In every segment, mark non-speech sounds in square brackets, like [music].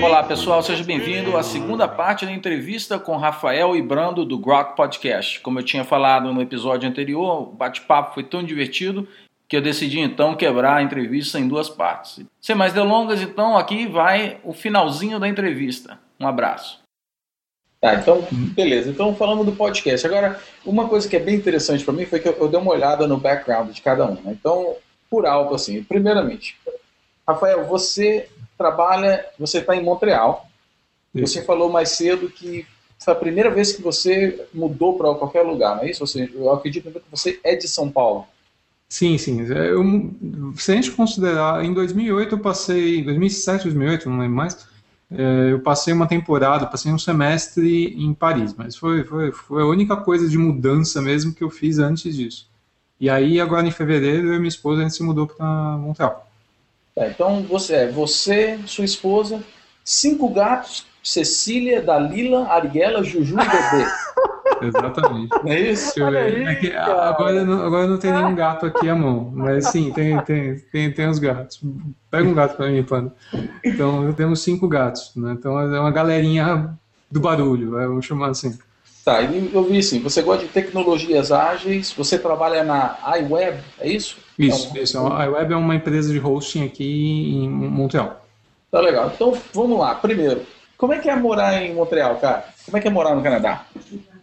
Olá pessoal, seja bem-vindo à segunda parte da entrevista com Rafael e Brando do Grok Podcast. Como eu tinha falado no episódio anterior, o bate-papo foi tão divertido que eu decidi então quebrar a entrevista em duas partes. Sem mais delongas, então aqui vai o finalzinho da entrevista. Um abraço. Tá, então, beleza. Então, falando do podcast. Agora, uma coisa que é bem interessante para mim foi que eu, eu, dei uma olhada no background de cada um. Né? Então, por alto, assim, primeiramente, Rafael, você trabalha, você está em Montreal. Isso. Você falou mais cedo que foi a primeira vez que você mudou para qualquer lugar, não é isso? Ou seja, eu acredito que você é de São Paulo. Sim, sim. Eu, se a gente considerar, em 2008 eu passei, 2007, 2008, não lembro mais, é, eu passei uma temporada, passei um semestre em Paris, mas foi, foi, foi a única coisa de mudança mesmo que eu fiz antes disso. E aí, agora em fevereiro, eu e minha esposa a gente se mudou para Montreal. Tá, então você é você, sua esposa, cinco gatos, Cecília, Dalila, Ariela, Juju e Bebê. [laughs] Exatamente. Não é isso? Aí, é que, agora, não, agora não tem nenhum gato aqui à mão, mas sim, tem, tem, tem, tem os gatos. Pega um gato para mim, Panda. Então, temos cinco gatos. Né? Então, é uma galerinha do barulho, vamos chamar assim. Tá, eu vi assim, você gosta de tecnologias ágeis, você trabalha na iWeb, é isso? Isso, é isso. A iWeb é uma empresa de hosting aqui em Montreal. Tá legal. Então, vamos lá. Primeiro, como é que é morar em Montreal, cara? Como é que é morar no Canadá?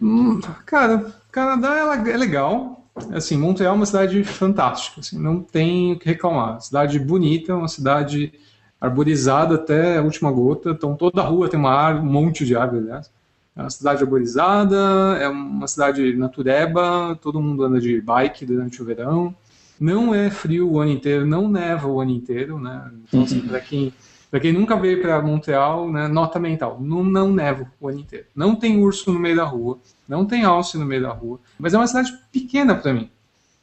Hum, cara, Canadá é, é legal. Assim, Montreal é uma cidade fantástica. Assim, não tem o que reclamar. Cidade bonita, uma cidade arborizada até a última gota. Então, toda a rua tem uma árvore, um monte de árvore, aliás. É uma cidade arborizada, é uma cidade natureba, todo mundo anda de bike durante o verão. Não é frio o ano inteiro, não neva o ano inteiro, né? Então, assim, para quem, quem nunca veio para Montreal, né, nota mental, não, não neva o ano inteiro. Não tem urso no meio da rua, não tem alce no meio da rua, mas é uma cidade pequena para mim,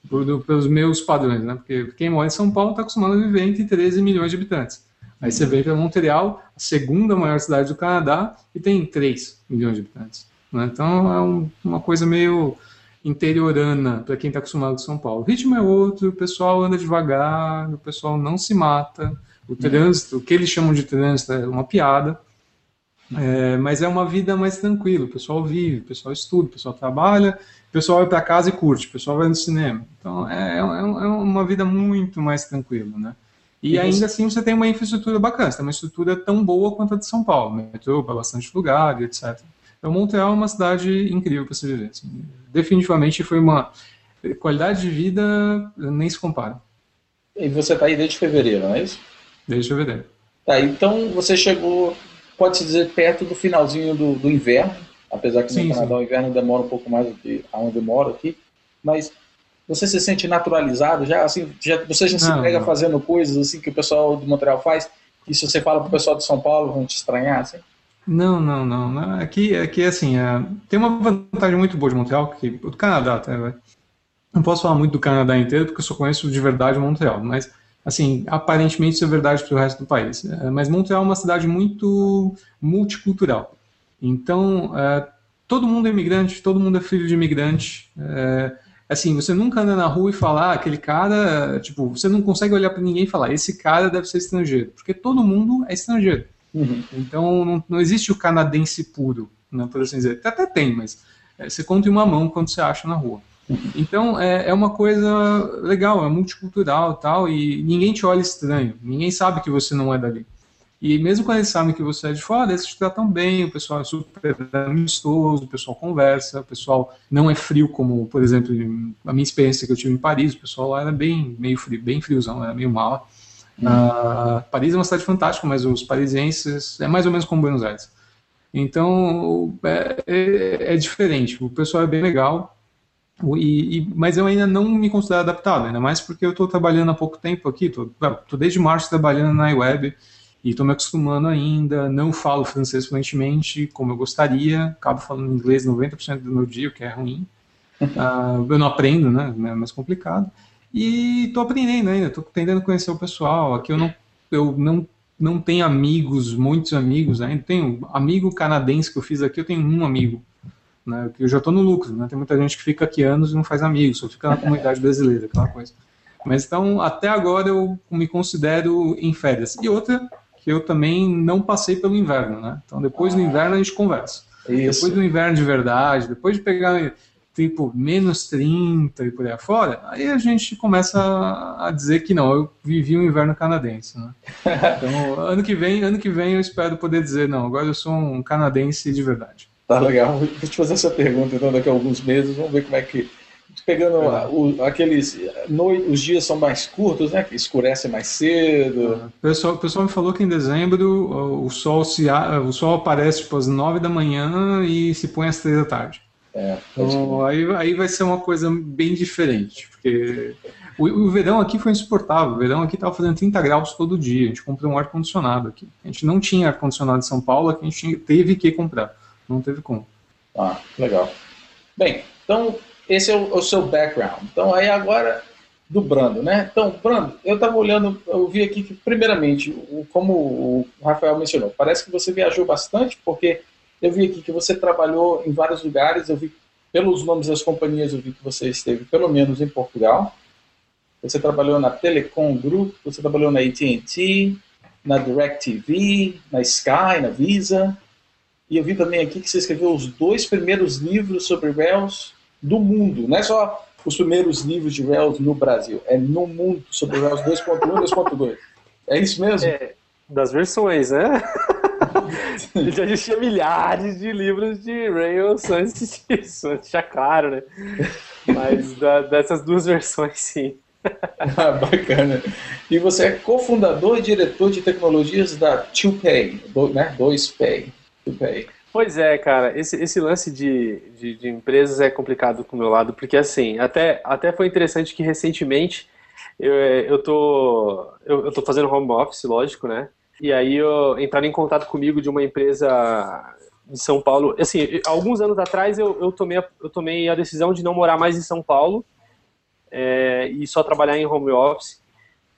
por, pelos meus padrões, né? Porque quem mora em São Paulo está acostumado a viver entre 13 milhões de habitantes. Aí você vem para Montreal, a segunda maior cidade do Canadá, e tem 3 milhões de habitantes. Né? Então é um, uma coisa meio interiorana para quem está acostumado com São Paulo. O ritmo é outro, o pessoal anda devagar, o pessoal não se mata, o trânsito, o que eles chamam de trânsito é uma piada, é, mas é uma vida mais tranquila. O pessoal vive, o pessoal estuda, o pessoal trabalha, o pessoal vai para casa e curte, o pessoal vai no cinema. Então é, é, é uma vida muito mais tranquila, né? E, e ainda você... assim você tem uma infraestrutura bacana, você tem uma estrutura tão boa quanto a de São Paulo, metrô para bastante lugar, etc. Então Montreal é uma cidade incrível para se viver. Assim. Definitivamente foi uma qualidade de vida nem se compara. E você está aí desde fevereiro, não é isso? Desde fevereiro. Tá, então você chegou, pode-se dizer, perto do finalzinho do, do inverno, apesar que sim, no Canadá sim. o inverno demora um pouco mais do que aonde eu moro aqui, mas você se sente naturalizado já? Assim, já você já se pega fazendo coisas assim que o pessoal de Montreal faz? E se você fala para o pessoal de São Paulo, vão te estranhar? Assim? Não, não, não. Aqui, aqui assim, é, tem uma vantagem muito boa de Montreal, que o Canadá até, vai. Não posso falar muito do Canadá inteiro, porque eu só conheço de verdade Montreal, mas, assim, aparentemente isso é verdade para o resto do país. É, mas Montreal é uma cidade muito multicultural. Então, é, todo mundo é imigrante, todo mundo é filho de imigrante. É, assim, você nunca anda na rua e fala, ah, aquele cara, tipo, você não consegue olhar para ninguém e falar, esse cara deve ser estrangeiro, porque todo mundo é estrangeiro. Uhum. Então, não, não, existe o canadense puro, né, por assim dizer. Até tem, mas é, você conta em uma mão quando você acha na rua. Uhum. Então, é, é uma coisa legal, é multicultural tal, e ninguém te olha estranho, ninguém sabe que você não é dali. E mesmo quando eles sabem que você é de fora, eles te tratam bem, o pessoal é super amistoso, o pessoal conversa, o pessoal não é frio como, por exemplo, a minha experiência que eu tive em Paris, o pessoal lá era bem meio frio, bem friozão, era meio mala. Paris é uma cidade fantástica, mas os parisienses é mais ou menos como Buenos Aires. Então é, é, é diferente. O pessoal é bem legal, e, e, mas eu ainda não me considero adaptado, ainda mais porque eu estou trabalhando há pouco tempo aqui. Estou desde março trabalhando na iWeb e estou me acostumando ainda. Não falo francês fluentemente como eu gostaria, acabo falando inglês 90% do meu dia, o que é ruim. Uh, [laughs] eu não aprendo, né? É mais complicado. E estou aprendendo ainda, estou tentando conhecer o pessoal. Aqui eu não, eu não, não tenho amigos, muitos amigos ainda. Tenho amigo canadense que eu fiz aqui, eu tenho um amigo. Né, eu já estou no lucro, né? Tem muita gente que fica aqui anos e não faz amigos, só fica na comunidade brasileira, aquela coisa. Mas então, até agora eu me considero em férias. E outra, que eu também não passei pelo inverno, né? Então, depois do inverno a gente conversa. Isso. Depois do inverno de verdade, depois de pegar tipo menos 30 e por aí fora, aí a gente começa a dizer que não, eu vivi um inverno canadense, né? Então, ano que vem, ano que vem eu espero poder dizer, não, agora eu sou um canadense de verdade. Tá legal. Vou te fazer essa pergunta então daqui a alguns meses, vamos ver como é que pegando é. o, aqueles os dias são mais curtos, né? Que escurece mais cedo. É. O pessoal, o pessoal me falou que em dezembro o sol se o sol aparece tipo às nove da manhã e se põe às três da tarde. É, então, aí, aí vai ser uma coisa bem diferente, porque o, o verão aqui foi insuportável. O verão aqui estava fazendo 30 graus todo dia. A gente comprou um ar condicionado aqui. A gente não tinha ar condicionado em São Paulo, aqui a gente teve que comprar. Não teve como. Ah, legal. Bem, então esse é o, o, seu background. Então, aí agora do Brando, né? Então, Brando, eu estava olhando, eu vi aqui que, primeiramente, o, como o Rafael mencionou, parece que você viajou bastante, porque eu vi aqui que você trabalhou em vários lugares, eu vi pelos nomes das companhias, eu vi que você esteve pelo menos em Portugal. Você trabalhou na Telecom Group, você trabalhou na AT&T, na DirecTV, na Sky, na Visa. E eu vi também aqui que você escreveu os dois primeiros livros sobre Rails do mundo. Não é só os primeiros livros de Rails no Brasil, é no mundo sobre Rails 2.1 e 2.2. É isso mesmo? É, das versões, né? [laughs] [laughs] Já existia milhares de livros de Rails antes disso, antes já claro, né? Mas da, dessas duas versões, sim. [laughs] ah, bacana. E você é cofundador e diretor de tecnologias da 2Pay, do, né? 2Pay. 2Pay. Pois é, cara, esse, esse lance de, de, de, empresas é complicado com o meu lado, porque assim, até, até foi interessante que recentemente eu, eu, tô, eu, eu tô fazendo home office, lógico, né? E aí eu, entraram em contato comigo de uma empresa de São Paulo. Assim, alguns anos atrás eu, eu, tomei, a, eu tomei a decisão de não morar mais em São Paulo é, e só trabalhar em home office.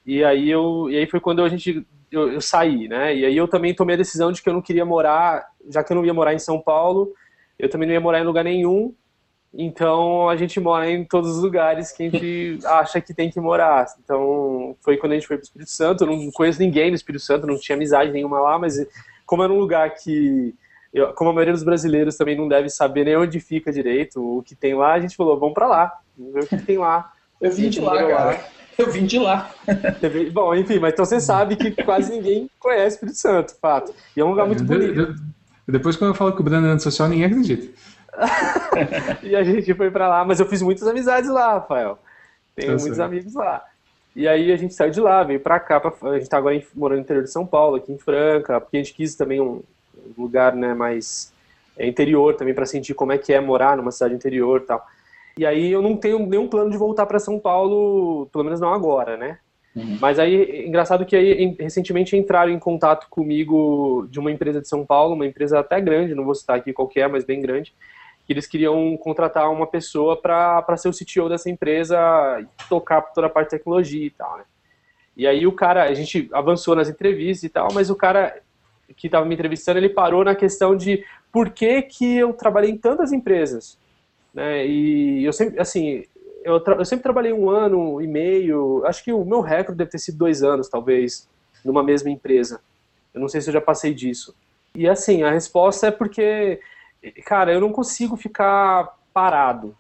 E aí, eu, e aí foi quando a gente eu, eu, saí, né? E aí eu também tomei a decisão de que eu não queria morar, já que eu não ia morar em São Paulo, eu também não ia morar em lugar nenhum. Então a gente mora em todos os lugares que a gente [laughs] acha que tem que morar. Então foi quando a gente foi para o Espírito Santo. Eu não conheço ninguém no Espírito Santo, não tinha amizade nenhuma lá, mas como era um lugar que, eu, como a maioria dos brasileiros também não deve saber nem onde fica direito, o que tem lá, a gente falou, vamos para lá, vamos ver o que tem lá. Eu vim de lá, cara. Lá. Eu vim de lá. Bom, enfim, mas então você sabe que quase ninguém conhece o Espírito Santo, fato. E é um lugar muito bonito. Depois, quando eu falo que o Brando é antissocial, ninguém acredita. [laughs] e a gente foi para lá, mas eu fiz muitas amizades lá, Rafael. Tenho muitos amigos lá. E aí a gente saiu de lá, veio para cá, pra, a gente tá agora morando no interior de São Paulo, aqui em Franca, porque a gente quis também um lugar né, mais é, interior também para sentir como é que é morar numa cidade interior tal. E aí eu não tenho nenhum plano de voltar para São Paulo, pelo menos não agora, né? Uhum. Mas aí, engraçado que aí, recentemente entraram em contato comigo de uma empresa de São Paulo, uma empresa até grande, não vou citar aqui qual é, mas bem grande, eles queriam contratar uma pessoa para ser o CTO dessa empresa e tocar toda a parte de tecnologia e tal, né? E aí o cara, a gente avançou nas entrevistas e tal, mas o cara que estava me entrevistando, ele parou na questão de por que que eu trabalhei em tantas empresas? Né? E eu sempre, assim, eu, eu, sempre trabalhei um ano e meio, acho que o meu recorde deve ter sido dois anos, talvez, numa mesma empresa. Eu não sei se eu já passei disso. E assim, a resposta é porque, cara, eu não consigo ficar parado.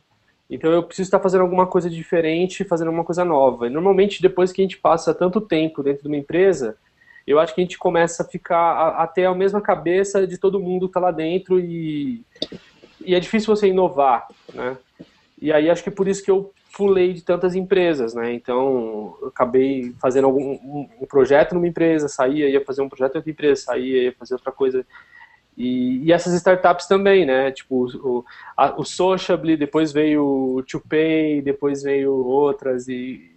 Então eu preciso estar fazendo alguma coisa diferente, fazendo alguma coisa nova. E normalmente, depois que a gente passa tanto tempo dentro de uma empresa, eu acho que a gente começa a ficar a, a mesma cabeça de todo mundo que está lá dentro e e é difícil você inovar, né? E aí acho que por isso que eu pulei de tantas empresas, né? Então, eu acabei fazendo algum um, um projeto numa empresa, saía, ia fazer um projeto em outra empresa, saía, ia fazer outra coisa. E, e essas startups também, né? Tipo, o, a, o Sociably, depois veio o ToPay, depois veio outras, e,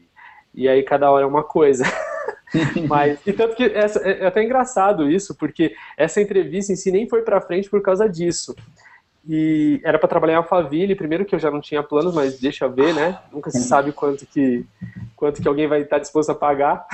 e aí cada hora é uma coisa. [laughs] Mas, e tanto que essa, é, é até engraçado isso, porque essa entrevista em si nem foi para frente por causa disso. E era para trabalhar em Alphaville, primeiro que eu já não tinha planos, mas deixa ver, né? Nunca se sabe quanto que, quanto que alguém vai estar disposto a pagar.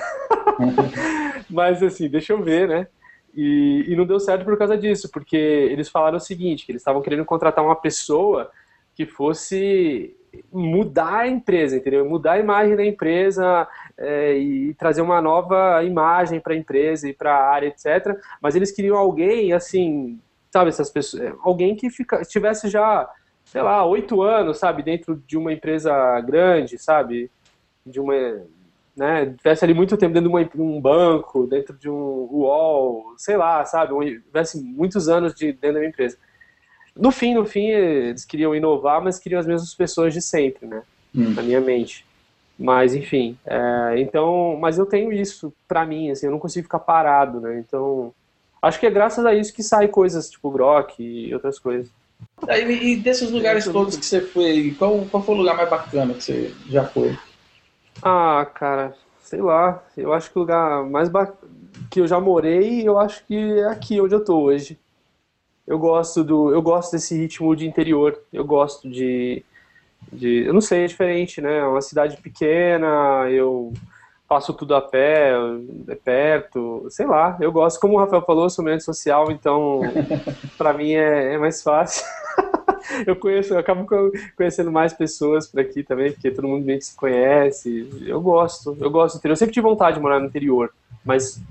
[laughs] mas assim, deixa eu ver, né? E, e não deu certo por causa disso, porque eles falaram o seguinte, que eles estavam querendo contratar uma pessoa que fosse mudar a empresa, entendeu? Mudar a imagem da empresa é, e trazer uma nova imagem para a empresa e para a área, etc. Mas eles queriam alguém, assim, sabe, essas pessoas, é, alguém que fica, tivesse já, sei lá, oito anos, sabe, dentro de uma empresa grande, sabe, de uma, né, tivesse ali muito tempo dentro de uma, um banco, dentro de um UOL, sei lá, sabe, tivesse muitos anos de, dentro da minha empresa. No fim, no fim, eles queriam inovar, mas queriam as mesmas pessoas de sempre, né? Hum. Na minha mente. Mas, enfim, é, então, mas eu tenho isso pra mim, assim, eu não consigo ficar parado, né? Então, acho que é graças a isso que sai coisas tipo Grok e outras coisas. E, desses lugares todos que você foi, qual, qual foi o lugar mais bacana que você já foi? Ah, cara, sei lá, eu acho que o lugar mais bacana que eu já morei, eu acho que é aqui onde eu tô hoje. Eu gosto do eu gosto desse ritmo de interior. Eu gosto de, de eu não sei é diferente né? É uma cidade pequena eu faço tudo a pé é perto sei lá. Eu gosto como o Rafael falou eu sou meio social então [laughs] para mim é, é, mais fácil [laughs] eu conheço eu acabo conhecendo mais pessoas por aqui também porque todo mundo meio que se conhece eu gosto eu gosto do interior eu sempre tive vontade de morar no interior mas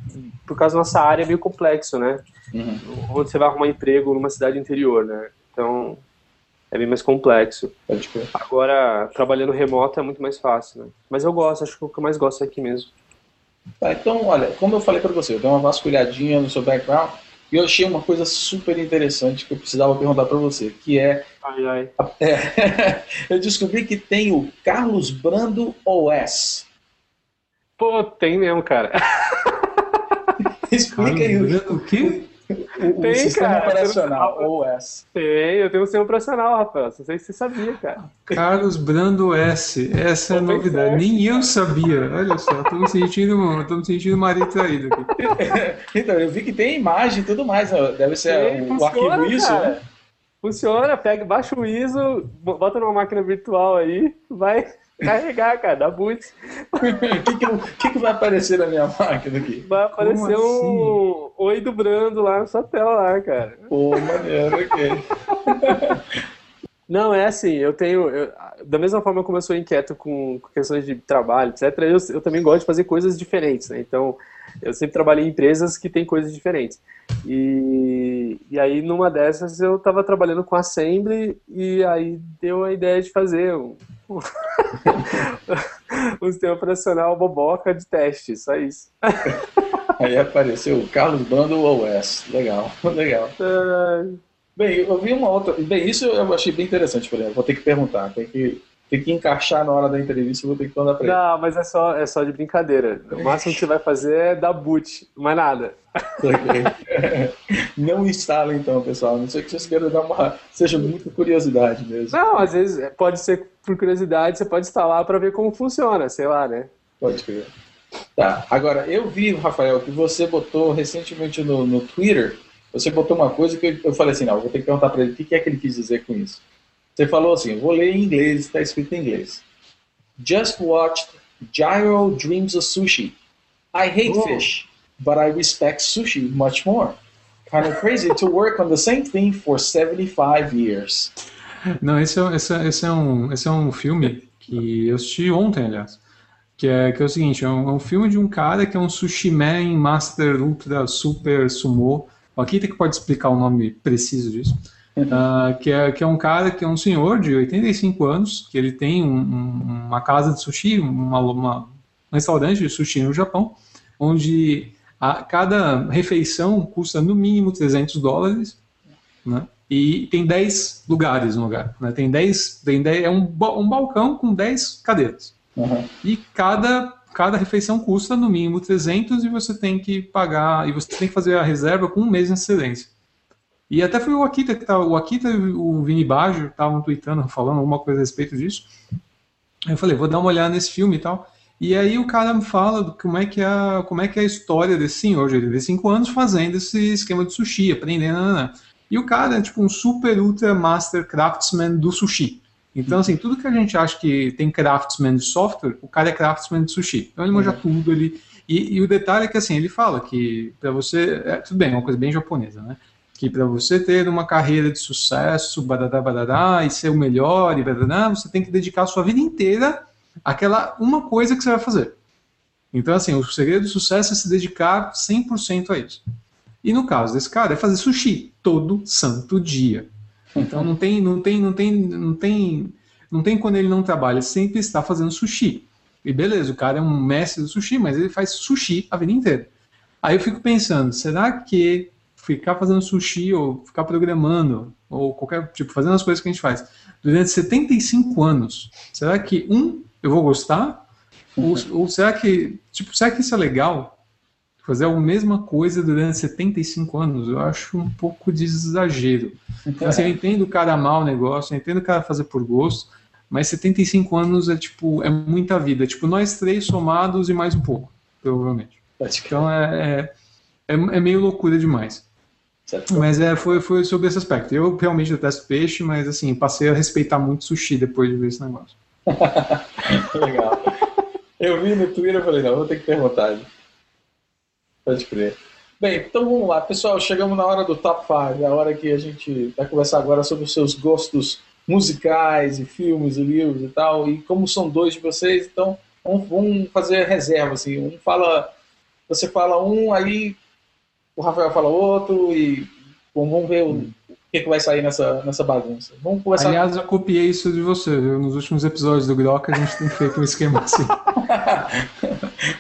por causa da nossa área é meio complexo né uhum. onde você vai arrumar emprego numa cidade interior, né? Então é bem mais complexo. Agora, trabalhando remoto é muito mais fácil, né? Mas eu gosto, acho que o que eu mais gosto é aqui mesmo. Tá, então, olha, como eu falei para você, eu dei uma vasculhadinha no seu background e eu achei uma coisa super interessante que eu precisava perguntar para você, que é... Ai, ai. [laughs] É, eu descobri que tem o Carlos Brando OS. Pô, tem mesmo, cara. [laughs] Explica aí o, o que? O, tem, sistema cara, operacional, OS. Tem, eu tenho um sistema operacional, Rafael. Não sei se você sabia, cara. Carlos Brando S. Essa é a novidade. Nem eu sabia. Olha só, tô me sentindo, tô me sentindo marido traído aqui. [laughs] então, eu vi que tem imagem e tudo mais. Deve ser tem, o, funciona, arquivo ISO, cara. né? Funciona, pega, baixa o ISO, bota numa máquina virtual aí, vai carregar, cara, dá boot. O [laughs] que, que, que, que, vai aparecer na minha máquina aqui? Vai aparecer um assim? oi do Brando lá na sua tela lá, cara. Pô, maneiro, ok. [laughs] Não, é assim, eu tenho. Eu, da mesma forma como eu sou inquieto com, com questões de trabalho, etc., eu, eu também gosto de fazer coisas diferentes, né? Então, eu sempre trabalhei em empresas que têm coisas diferentes. E, e aí, numa dessas, eu estava trabalhando com Assembly e aí deu a ideia de fazer um, [laughs] um sistema operacional boboca de teste, só isso. [laughs] Aí apareceu o Carlos Bando OS. Legal, [laughs] legal. É... Bem, eu vi uma outra. Bem, isso eu achei bem interessante, por exemplo. Vou ter que perguntar, tem que, tem que encaixar na hora da entrevista, vou ter que mandar pra ele. Não, mas é só, é só de brincadeira. O máximo que você vai fazer é dar boot, mais nada. [laughs] Não instala então, pessoal. Não sei que vocês queiram dar uma. Seja muito curiosidade mesmo. Não, às vezes é, pode ser por curiosidade, você pode instalar para ver como funciona, sei lá, né? Pode crer. Tá, agora eu vi, Rafael, que você botou recentemente no, no Twitter, você botou uma coisa que eu falei assim, não, vou ter que perguntar para ele o que é que ele quis dizer com isso. Você falou assim, vou ler em inglês, está escrito em inglês. Just watched Gyro Dreams of Sushi. I hate oh. fish, but I respect sushi much more. Kind of crazy to work on the same thing for 75 years. Não, esse é, esse, é, esse, é um, esse é um filme que eu assisti ontem, aliás. Que é, que é o seguinte, é um, é um filme de um cara que é um sushi man, master, ultra, super, sumo. Aqui tem que pode explicar o nome preciso disso. Uh, que, é, que é um cara que é um senhor de 85 anos, que ele tem um, um, uma casa de sushi, uma, uma, um restaurante de sushi no Japão, onde a, cada refeição custa no mínimo 300 dólares, né? E tem 10 lugares no lugar. Né? Tem 10, tem 10, é um, um balcão com 10 cadeiras. Uhum. E cada, cada refeição custa no mínimo 300 e você tem que pagar, e você tem que fazer a reserva com um mês de antecedência. E até foi o Akita que tava, o Akita e o Vini Baggio estavam tweetando, [laughs] falando alguma coisa a respeito disso. Eu falei, vou dar uma olhada nesse filme e tal. E aí o cara me fala do como é que é a, como é que é a história desse senhor, tem cinco anos fazendo esse esquema de sushi, aprendendo. Não, não. E o cara é tipo um super ultra master craftsman do sushi. Então, assim, tudo que a gente acha que tem craftsman de software, o cara é craftsman de sushi. Então ele manja uhum. tudo, ele. E, e, o detalhe é que assim, ele fala que para você. É, tudo bem, é uma coisa bem japonesa, né? Que para você ter uma carreira de sucesso, badadá, badadá, e ser o melhor, e badadá, você tem que dedicar a sua vida inteira aquela uma coisa que você vai fazer. Então, assim, o segredo do sucesso é se dedicar 100% a isso. E no caso desse cara, é fazer sushi todo santo dia. Então não tem, não tem, não tem, não tem, não tem quando ele não trabalha, sempre está fazendo sushi. E beleza, o cara é um mestre do sushi, mas ele faz sushi a vida inteira. Aí eu fico pensando, será que ficar fazendo sushi ou ficar programando ou qualquer tipo, fazendo as coisas que a gente faz durante 75 anos, será que um eu vou gostar? Ou, ou, será que, tipo, será que isso é legal? Fazer a mesma coisa durante 75 anos, eu acho um pouco de exagero. Então, assim, eu entendo o cara amar o negócio, eu entendo o cara fazer por gosto, mas 75 anos é tipo, é muita vida. Tipo, nós três somados e mais um pouco, provavelmente. Então é, é, é meio loucura demais. Certo. Mas é, foi, foi sobre esse aspecto. Eu realmente detesto peixe, mas assim, passei a respeitar muito sushi depois de ver esse negócio. [laughs] Legal. Eu vi no Twitter e falei, não, vou ter que perguntar. Pode crer. Bem, então vamos lá. Pessoal, chegamos na hora do top 5, a hora que a gente vai conversar agora sobre os seus gostos musicais e filmes e livros e tal. E como são dois de vocês, então vamos, vamos fazer reserva, assim. Um fala... Você fala um, aí o Rafael fala outro e bom, vamos ver o, que, que vai sair nessa, nessa bagunça. Vamos começar. Aliás, eu copiei isso de você, viu? Nos últimos episódios do Grok a gente tem feito um esquema [laughs] assim.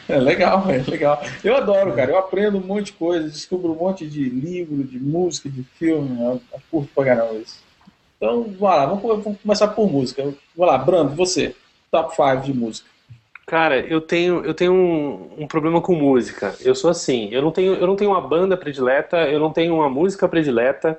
é legal, é legal. Eu adoro, cara. Eu aprendo um monte de coisa, descubro um monte de livro, de música, de filme. Eu, eu curto pra caramba isso. Então, vamos lá, vamos, vamos começar por música. Vamos lá, Brando, você. Top 5 de música. Cara, eu tenho, eu tenho um, um, problema com música. Eu sou assim, eu não tenho, eu não tenho uma banda predileta, eu não tenho uma música predileta.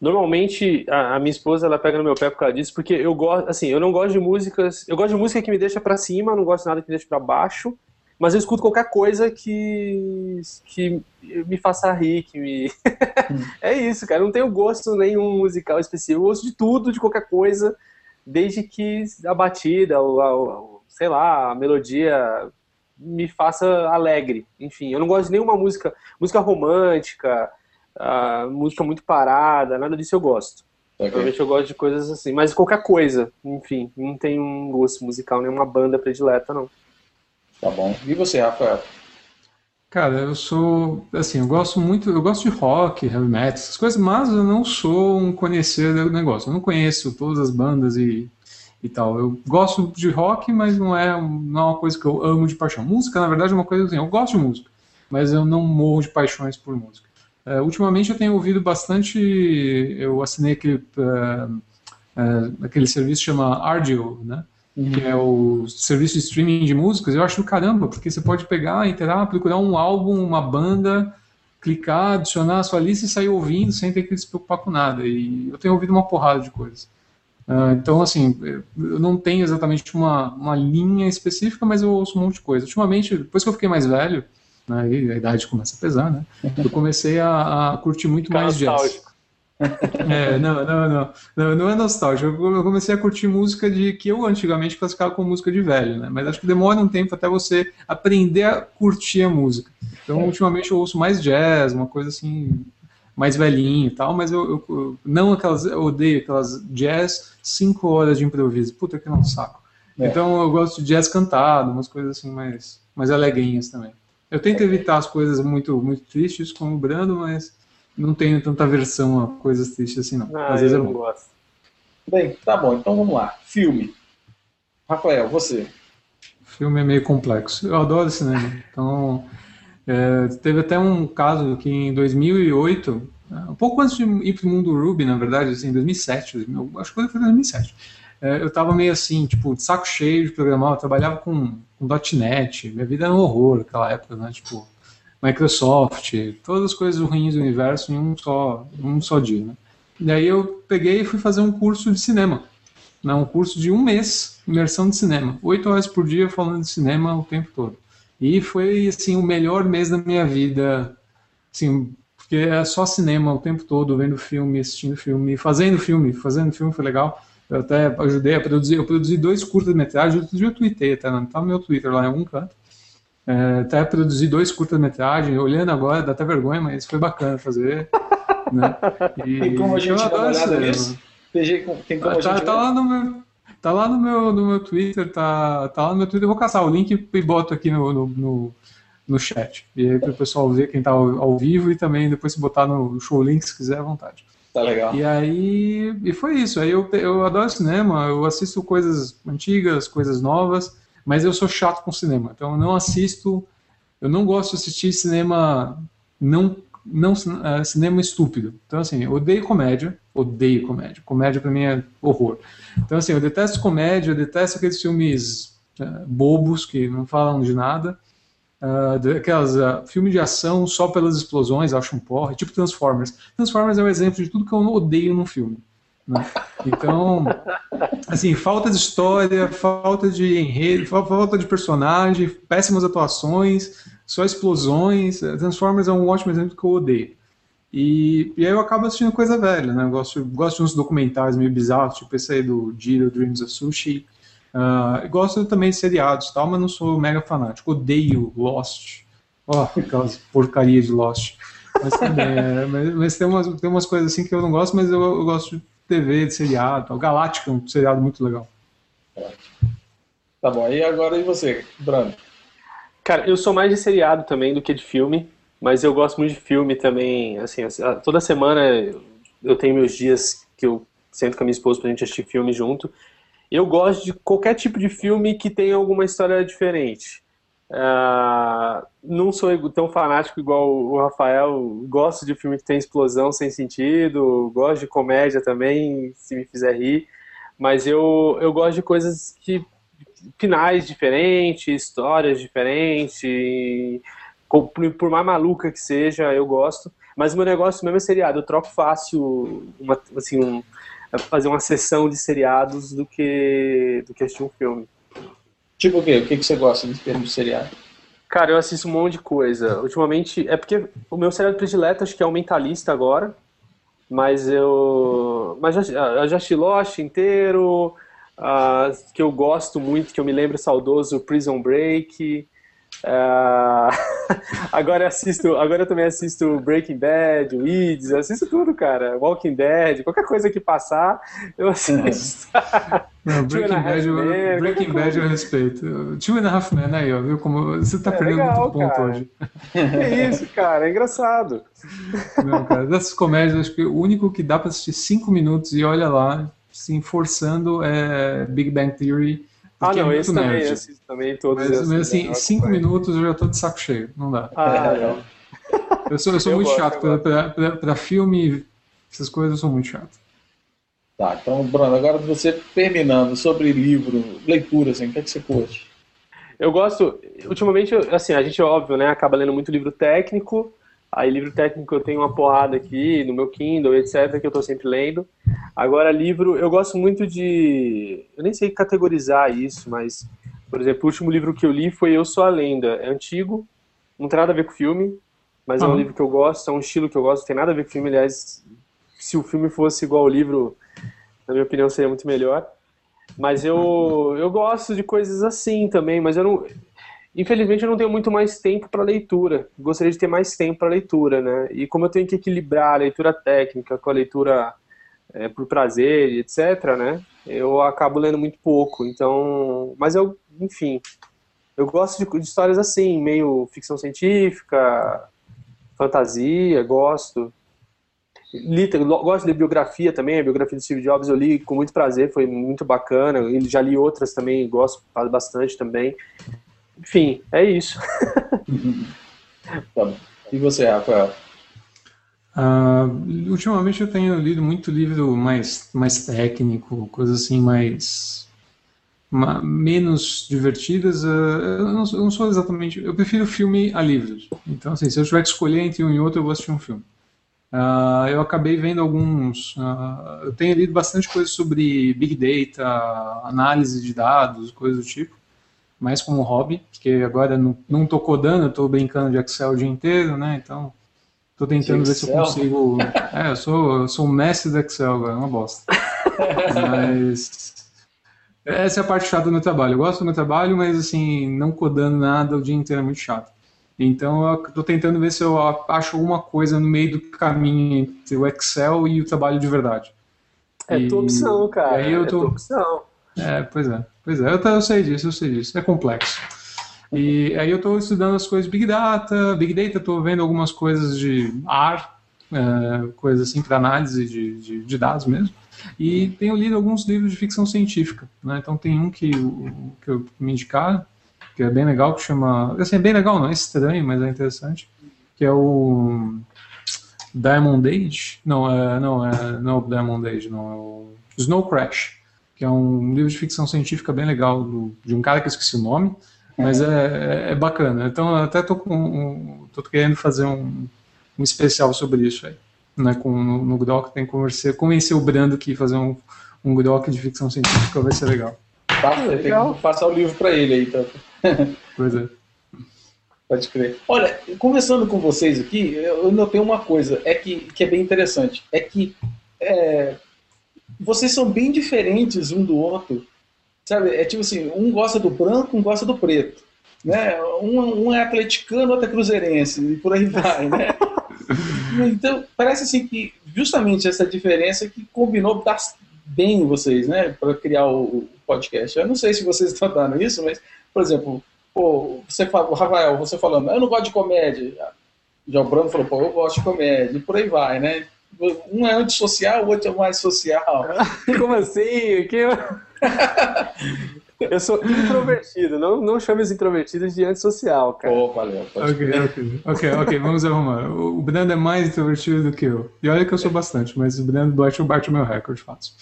Normalmente a, a, minha esposa ela pega no meu pé por causa disso, porque eu gosto, assim, eu não gosto de músicas, eu gosto de música que me deixa para cima, não gosto de nada que me deixe para baixo, mas eu escuto qualquer coisa que que me faça rir, que me [laughs] É isso, cara, eu não tenho gosto nenhum musical específico, eu gosto de tudo, de qualquer coisa, desde que a batida, ou sei lá, a melodia me faça alegre. Enfim, eu não gosto de nenhuma música, música romântica, uh, música muito parada, nada disso eu gosto. Okay. Normalmente eu gosto de coisas assim, mas qualquer coisa, enfim, não tem um gosto musical, nenhuma banda predileta, não. Tá bom. E você, Rafael? Cara, eu sou, assim, eu gosto muito, eu gosto de rock, heavy metal, essas coisas, mas eu não sou um conhecedor do negócio. Eu não conheço todas as bandas e, e tal. Eu gosto de rock, mas não é, não é uma coisa que eu amo de paixão. Música, na verdade, é uma coisa assim, eu gosto de música, mas eu não morro de paixões por música. Uh, ultimamente eu tenho ouvido bastante, eu assinei aquele, uh, uh, aquele serviço que chama Ardio, né? Uhum. que é o serviço de streaming de músicas, eu acho do caramba, porque você pode pegar, entrar, procurar um álbum, uma banda, clicar, adicionar a sua lista e sair ouvindo sem ter que se preocupar com nada. E eu tenho ouvido uma porrada de coisas. Uh, então, assim, eu não tenho exatamente uma, uma linha específica, mas eu ouço um monte de coisa. Ultimamente, depois que eu fiquei mais velho, né, a idade começa a pesar, né? [laughs] Eu comecei a, a curtir muito mais jazz. [laughs] É, não, não, não, não, não é nostálgico. Eu comecei a curtir música de que eu antigamente classificava como música de velho, né? Mas acho que demora um tempo até você aprender a curtir a música. Então, ultimamente eu ouço mais jazz, uma coisa assim mais velhinho e tal, mas eu, eu, não aquelas, eu odeio aquelas jazz cinco horas de improviso. Puta que não saco. É. Então eu gosto de jazz cantado, umas coisas assim mais, mais alegrinhas também. Eu tento evitar as coisas muito, muito tristes, como o Brando, mas não tenho tanta aversão a coisas tristes assim, não. Ah, Às vezes eu não gosto. Bem, tá bom, então vamos lá. Filme. Rafael, você. Filme é meio complexo. Eu adoro cinema. Então, é, teve até um caso que em 2008, um pouco antes de ir para o mundo Ruby, na verdade, assim, em 2007, acho que foi 2007 é, eu tava meio assim, tipo, de saco cheio de programar, eu trabalhava com, com .NET, minha vida era um horror naquela época, né, tipo, Microsoft, todas as coisas ruins do universo em um só, um só dia, né. Daí eu peguei e fui fazer um curso de cinema. Né, um curso de um mês, imersão de cinema. Oito horas por dia falando de cinema o tempo todo. E foi, assim, o melhor mês da minha vida. Assim, porque é só cinema o tempo todo, vendo filme, assistindo filme, fazendo filme. Fazendo filme foi legal. Eu até ajudei a produzir. Eu produzi dois curtas-metragens. Eu tuitei até, não tá no meu Twitter lá em algum canto. É, até produzi dois curtas-metragens. Olhando agora, dá até vergonha, mas foi bacana fazer. né? [laughs] E, tem como a gente dar uma olhada nisso? Tem como a tá, gente tá lá no meu, tá lá no meu, no meu Twitter, tá, tá lá no meu Twitter. Eu vou caçar o link e boto aqui no, no, no, no chat. E aí para o pessoal ver quem tá ao, ao, vivo e também depois se botar no show link se quiser à vontade. Tá legal. E aí, e foi isso. Aí eu, eu adoro cinema, eu assisto coisas antigas, coisas novas, mas eu sou chato com cinema. Então eu não assisto, eu não gosto de assistir cinema não não uh, cinema estúpido. Então, assim, eu odeio comédia, odeio comédia. Comédia para mim é horror. Então, assim, eu detesto comédia, eu detesto aqueles filmes uh, bobos que não falam de nada. Uh, aquelas uh, de ação só pelas explosões, acho um porra, tipo Transformers. Transformers é um exemplo de tudo que eu odeio num filme. Né? Então, assim, falta de história, falta de enredo, falta de personagem, péssimas atuações, só explosões. Transformers é um ótimo exemplo que eu odeio. E, e aí eu acabo assistindo coisa velha, né? Eu gosto, gosto de uns documentários meio bizarros, tipo esse aí do Jiro Dreams of Sushi. Uh, gosto também de seriados tal, mas não sou mega fanático. Odeio Lost. Ó, oh, aquelas porcarias de Lost. Mas também, [laughs] é, mas, mas, tem, umas, tem umas coisas assim que eu não gosto, mas eu, eu gosto de TV, de seriado. O Galáctica é um seriado muito legal. Tá bom, e agora e você, Bruno? Cara, eu sou mais de seriado também do que de filme, mas eu gosto muito de filme também. Assim, toda semana eu tenho meus dias que eu sento com a minha esposa pra gente assistir filme junto. Eu gosto de qualquer tipo de filme que tenha alguma história diferente. Uh, não sou tão fanático igual o Rafael. Gosto de filme que tem explosão sem sentido. Gosto de comédia também, se me fizer rir. Mas eu, eu gosto de coisas que finais diferentes, histórias diferentes. Por mais maluca que seja, eu gosto. Mas o meu negócio mesmo é seriado. Eu troco fácil, uma, assim, um, fazer uma sessão de seriados do que, do que assistir um filme. Tipo o quê? O que, que você gosta de termos de seriado? Cara, eu assisto um monte de coisa. Ultimamente, é porque o meu seriado predileto acho que é o Mentalista agora. Mas eu. Mas já, eu já assisti Lost inteiro uh, que eu gosto muito, que eu me lembro saudoso, Prison Break. Uh, [laughs] agora eu assisto, agora eu também assisto Breaking Bad, Weeds, assisto tudo, cara. Walking Dead, qualquer coisa que passar, eu assisto. Não, [laughs] Breaking, Bad, eu, Breaking Bad eu respeito. Two and a Half Men aí, ó, viu como você tá é, perdendo legal, muito ponto cara. hoje. É isso, cara, é engraçado. Não, cara, dessas comédias, acho que o único que dá pra assistir cinco minutos e olha lá, sim, forçando é, Big Bang Theory. Ah, não, é esse também, esse também todos Mas, mas assim, cinco minutos eu já tô de saco cheio, não dá. Ah, não. [laughs] Eu sou, eu sou eu muito gosto, chato para filme, essas coisas eu sou muito chato. Tá, então, Bruno, agora você terminando sobre livro, leitura, assim, o que, é que você curte? Eu gosto, ultimamente, assim, a gente, óbvio, né, acaba lendo muito livro técnico, Aí livro técnico eu tenho uma porrada aqui no meu Kindle, etc, que eu estou sempre lendo. Agora livro, eu gosto muito de, eu nem sei categorizar isso, mas por exemplo, o último livro que eu li foi Eu Sou a Lenda. É antigo, não tem nada a ver com filme, mas uhum. é um livro que eu gosto, é um estilo que eu gosto, não tem nada a ver com filme, aliás, se o filme fosse igual ao livro, na minha opinião seria muito melhor. Mas eu, eu gosto de coisas assim também, mas eu não Infelizmente eu não tenho muito mais tempo para leitura. Gostaria de ter mais tempo para leitura, né? E como eu tenho que equilibrar a leitura técnica com a leitura é, por prazer, etc, né? Eu acabo lendo muito pouco. Então, mas eu, enfim, eu gosto de, de histórias assim, meio ficção científica, fantasia, gosto. Li, gosto de biografia também, a biografia do Steve Jobs eu li com muito prazer, foi muito bacana. Já li outras também, gosto bastante também. Enfim, é isso. [laughs] tá e você, Rafael? Uh, ultimamente eu tenho lido muito livro mais, mais técnico, coisas assim mais uma, menos divertidas. Uh, eu, não, eu, não, sou exatamente. Eu prefiro filme a livros. Então, assim, se eu tiver que escolher entre um e outro, eu vou assistir um filme. Uh, eu acabei vendo alguns. Uh, eu tenho lido bastante coisa sobre Big Data, análise de dados, coisas do tipo, mais como hobby, porque agora não estou codando, estou brincando de Excel o dia inteiro, né? Então, estou tentando ver se eu consigo. É, eu sou, eu sou um mestre do Excel agora, é uma bosta. Mas. Essa é a parte chata do meu trabalho. Eu gosto do meu trabalho, mas assim, não codando nada o dia inteiro é muito chato. Então eu estou tentando ver se eu acho alguma coisa no meio do caminho entre o Excel e o trabalho de verdade. É e, tua opção, cara. Aí eu tô... É tua opção. É, pois é. Pois é, eu, eu sei disso, eu sei disso. É complexo. E aí eu estou estudando as coisas Big Data, Big Data, estou vendo algumas coisas de AR, é, coisas assim para análise de, de, de, dados mesmo. E tenho lido alguns livros de ficção científica. Né? Então tem um que, que eu me indicaram, que é bem legal, que chama. Assim, é bem legal, não é estranho, mas é interessante. Que é o Diamond Age. Não, é, não, é, não é o Diamond Age, não. É o Snow Crash, que é um livro de ficção científica bem legal, do, de um cara que eu esqueci o nome, mas é, é, é bacana. Então, eu até tô, com, um, tô querendo fazer um, um especial sobre isso aí. Né, com, no, no Grok, tem que conversar, convencer o Brando que fazer um, um Grok de ficção científica vai ser legal. Passa, tem que passar o livro para ele aí, então. [laughs] Pois é. Pode crer. Olha, conversando com vocês aqui, eu notei uma coisa, é que, que é bem interessante. É que é, vocês são bem diferentes um do outro. Sabe? É tipo assim, um gosta do branco, um gosta do preto. Né? Um, um é atleticano, outro é cruzeirense, e por aí [laughs] vai, né? Então, parece assim que justamente essa diferença que combinou bem vocês, né, para criar o, podcast. Eu não sei se vocês estão dando isso, mas por exemplo, pô, você fala, Rafael, você falando, eu não gosto de comédia. Já o Bruno falou, pô, eu gosto de comédia, e por aí vai, né? Um é antissocial, o outro é mais social. [laughs] Como assim? Que... [laughs] Eu sou introvertido, não, não chame os introvertidos de antissocial, cara. Pô, valeu. Ok, ok, ok, ok, vamos arrumar. O Brando é mais introvertido do que eu. E olha que eu sou bastante, mas o Brando bate, bate o meu recorde fácil.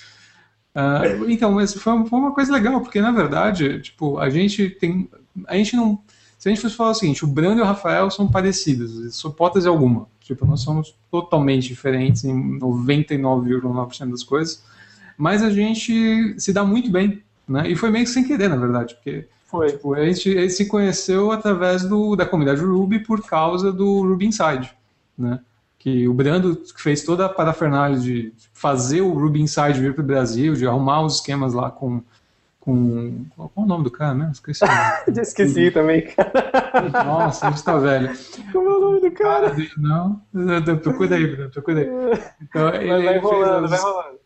Uh, então, mas foi, foi, uma coisa legal, porque na verdade, tipo, a gente tem. A gente não. Se a gente fosse falar o seguinte, o Brando e o Rafael são parecidos, só hipótese alguma. Tipo, nós somos totalmente diferentes em 99,9% das coisas, mas a gente se dá muito bem, né? E foi meio que sem querer, na verdade, porque foi. Tipo, a, gente, se conheceu através do, da comunidade Ruby por causa do Ruby Inside, né? que o Brando fez toda a parafernália de fazer o Ruby Inside vir para o Brasil, de arrumar os esquemas lá com. Com qual é o nome do cara mesmo? Esqueci. [laughs] Já esqueci também, cara. Nossa, a gente tá velho. Como é o nome do cara? Não, procura aí, Brando, procura aí. Então, ele, vai, vai rolando, vai rolando.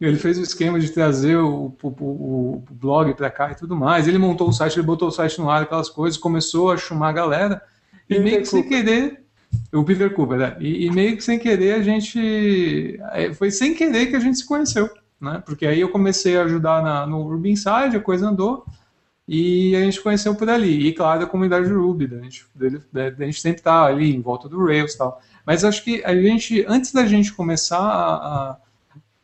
Ele fez o esquema de trazer o, o, o, o blog para cá e tudo mais. Ele montou o site, ele botou o site no ar, aquelas coisas, começou a chamar a galera. E, e meio que sem querer, o Peter Cooper, né? E, e, meio que sem querer a gente. É, foi sem querer que a gente se conheceu, né? Porque aí eu comecei a ajudar na, no Ruby Inside, a coisa andou. E a gente conheceu por ali. E claro, a comunidade Ruby, da gente, a gente sempre tá ali em volta do Rails e tal. Mas acho que a gente, antes da gente começar a. a,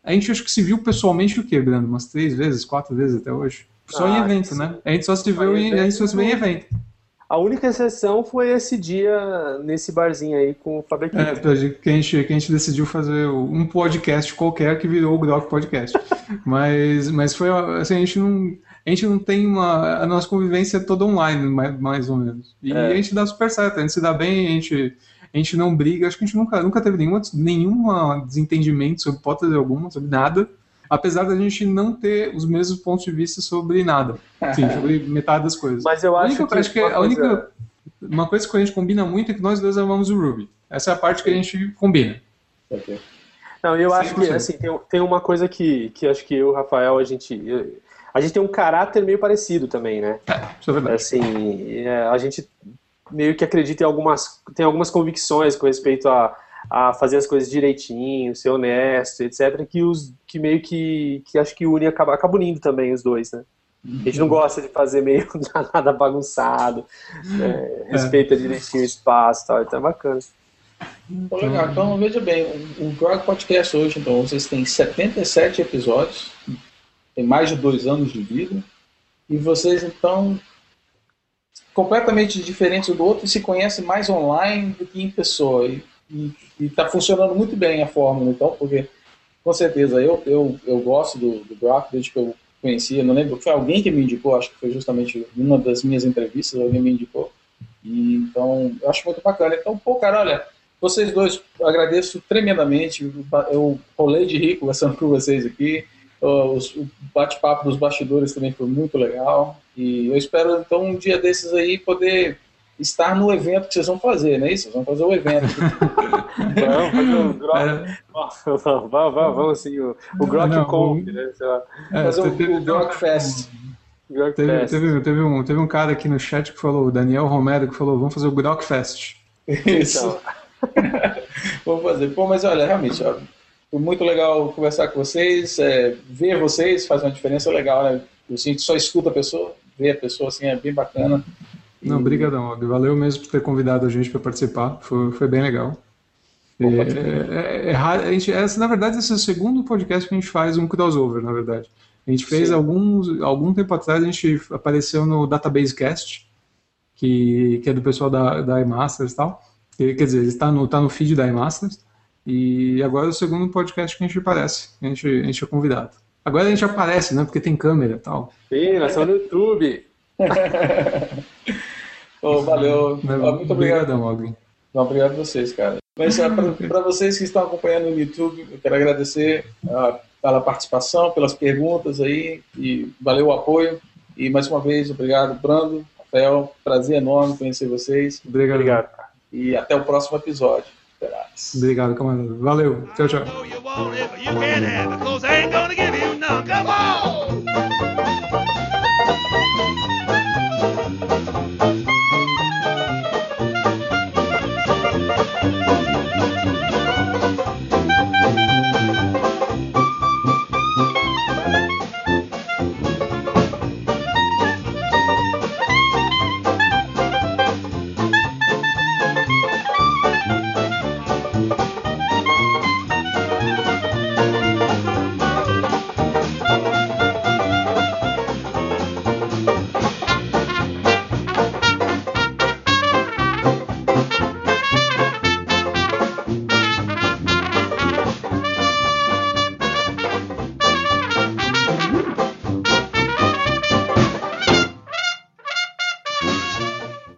a gente acho que se viu pessoalmente o quê, Brando? Umas três vezes, quatro vezes até hoje? Só ah, em evento, né? A gente só se viu em, a gente só se vê em evento. A única exceção foi esse dia nesse barzinho aí com o Fabriquinho. É, que a, gente, que a gente decidiu fazer um podcast qualquer que virou o Grok Podcast. [laughs] mas, mas foi assim, a gente não. A gente não tem uma. A nossa convivência é toda online, mais, mais ou menos. E é. a gente dá super certo, a gente se dá bem, a gente, a gente não briga. Acho que a gente nunca, nunca teve nenhuma, nenhuma desentendimento sobre hipótese alguma, sobre nada apesar da gente não ter os mesmos pontos de vista sobre nada, sim, [laughs] sobre metade das coisas. Mas eu acho, que, acho que a única coisa... uma coisa que a gente combina muito é que nós dois amamos o Ruby. Essa é a parte que a gente combina. Não, eu acho que assim, tem, tem uma coisa que, que acho que eu, Rafael, a gente a gente tem um caráter meio parecido também, né? É, isso é verdade. Assim, é, a gente meio que acredita em algumas tem algumas convicções com respeito a a fazer as coisas direitinho, ser honesto, etc., que, os, que meio que, que acho que une acaba, acaba unindo também os dois, né? A gente não gosta de fazer meio [laughs] nada bagunçado, né? é. respeita direitinho o espaço e tal, então é bacana. Então, legal. Então, veja bem, o Grog Podcast hoje, então, vocês têm 77 episódios, tem mais de dois anos de vida, e vocês, então, completamente diferentes um do outro, se conhecem mais online do que em pessoa. E está funcionando muito bem a fórmula, então, porque com certeza eu, eu, eu gosto do, do Brock desde que eu conhecia, não lembro, foi alguém que me indicou, acho que foi justamente uma das minhas entrevistas, alguém me indicou. E, então, eu acho muito bacana. Então, pô, cara, olha, vocês dois, agradeço tremendamente. Eu rolei de rir conversando com vocês aqui. O bate-papo dos bastidores também foi muito legal. E eu espero, então, um dia desses aí poder estar no evento que vocês vão fazer, não é isso? Vocês vão fazer o evento. [laughs] vamos fazer o Grok. É. Vamos, vamos, vamos sim, o, o Grok Conf, né? Sei lá. É, fazer o, o Grok Fest. Teve, teve, teve, um, teve um cara aqui no chat que falou, o Daniel Romero, que falou: vamos fazer o Grok Fest. Isso. Então. [laughs] vamos fazer. Pô, mas olha, realmente, ó, foi muito legal conversar com vocês, é, ver vocês faz uma diferença legal, né? A gente só escuta a pessoa, ver a pessoa assim é bem bacana. Não, obrigadão, Og. Valeu mesmo por ter convidado a gente para participar. Foi, foi bem legal. É, é, é, é, a gente, essa, na verdade, esse é o segundo podcast que a gente faz um crossover, na verdade. A gente fez alguns, algum tempo atrás, a gente apareceu no Database Cast, que, que é do pessoal da, da iMasters e tal. quer dizer, está no, tá no feed da iMasters. E agora é o segundo podcast que a gente aparece, a gente, a gente é convidado. Agora a gente aparece, né? Porque tem câmera e tal. Sim, nós estamos no YouTube. [laughs] oh, valeu. Muito obrigado. Obrigado, Obrigado a vocês, cara. Mas para vocês que estão acompanhando no YouTube, eu quero agradecer uh, pela participação, pelas perguntas aí, e valeu o apoio. E mais uma vez, obrigado, Brando, Rafael, prazer enorme conhecer vocês. Obrigado. obrigado. E até o próximo episódio. Obrigado, comandante. Valeu. Tchau, tchau.